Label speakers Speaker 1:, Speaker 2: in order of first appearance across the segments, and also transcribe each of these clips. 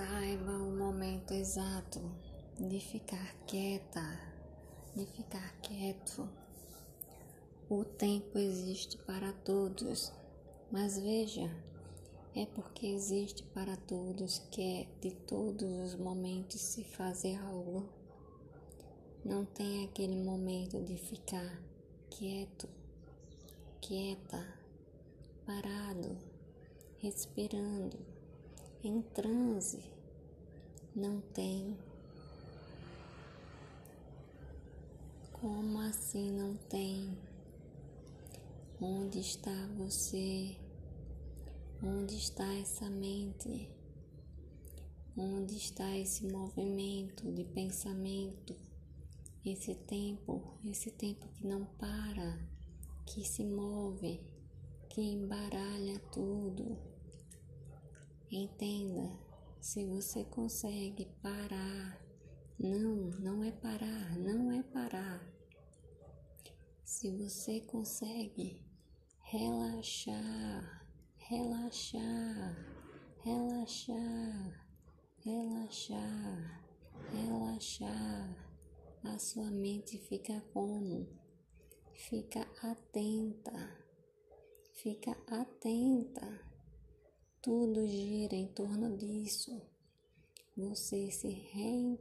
Speaker 1: Saiba o momento exato de ficar quieta, de ficar quieto. O tempo existe para todos, mas veja, é porque existe para todos que é de todos os momentos se fazer algo. Não tem aquele momento de ficar quieto, quieta, parado, respirando em transe, não tem. Como assim não tem? Onde está você? Onde está essa mente? Onde está esse movimento de pensamento? Esse tempo, esse tempo que não para, que se move, que embaralha tudo. Entenda, se você consegue parar, não, não é parar, não é parar. Se você consegue relaxar, relaxar, relaxar, relaxar, relaxar, a sua mente fica como? Fica atenta, fica atenta tudo gira em torno disso. Você se re,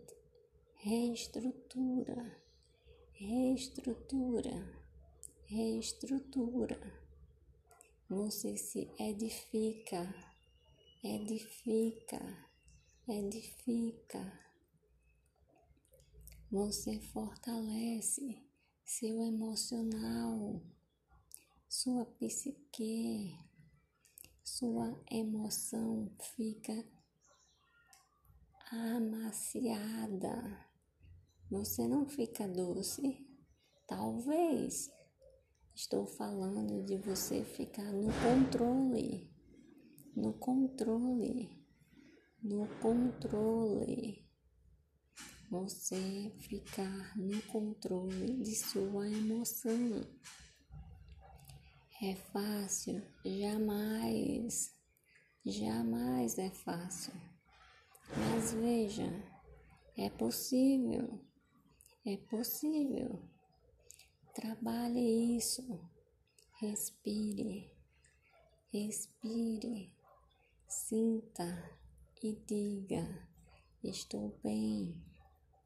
Speaker 1: reestrutura, reestrutura, reestrutura. Você se edifica, edifica, edifica. Você fortalece seu emocional, sua psique sua emoção fica amaciada. Você não fica doce? Talvez. Estou falando de você ficar no controle. No controle. No controle. Você ficar no controle de sua emoção. É fácil? Jamais, jamais é fácil. Mas veja, é possível, é possível. Trabalhe isso. Respire, respire, sinta e diga: Estou bem.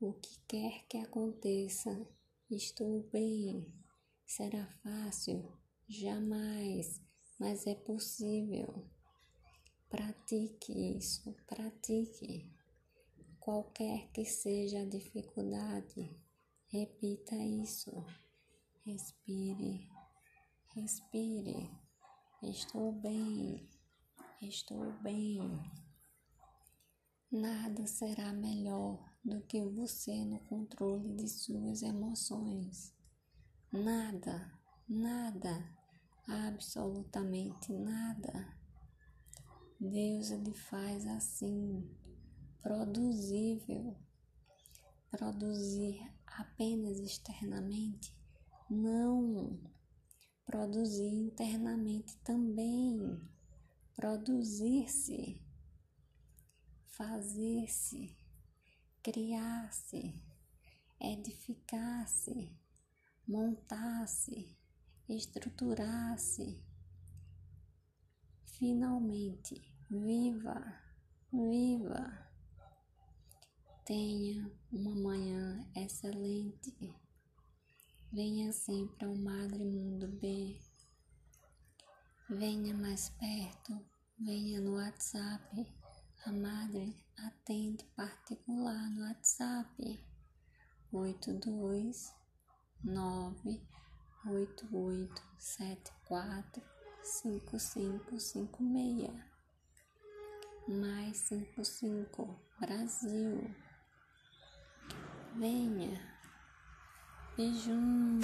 Speaker 1: O que quer que aconteça, estou bem. Será fácil? Jamais, mas é possível. Pratique isso, pratique. Qualquer que seja a dificuldade, repita isso. Respire, respire. Estou bem, estou bem. Nada será melhor do que você no controle de suas emoções. Nada nada, absolutamente nada. Deus ele faz assim, produzível. Produzir apenas externamente? Não. Produzir internamente também. Produzir-se, fazer-se, criar-se, edificar-se, montar-se estruturar-se. Finalmente, viva, viva. Tenha uma manhã excelente. Venha sempre ao Madre Mundo B. Venha mais perto, venha no WhatsApp. A Madre atende particular no WhatsApp. oito dois nove oito oito sete quatro cinco cinco cinco meia. Mais cinco cinco Brasil. Venha. Beijão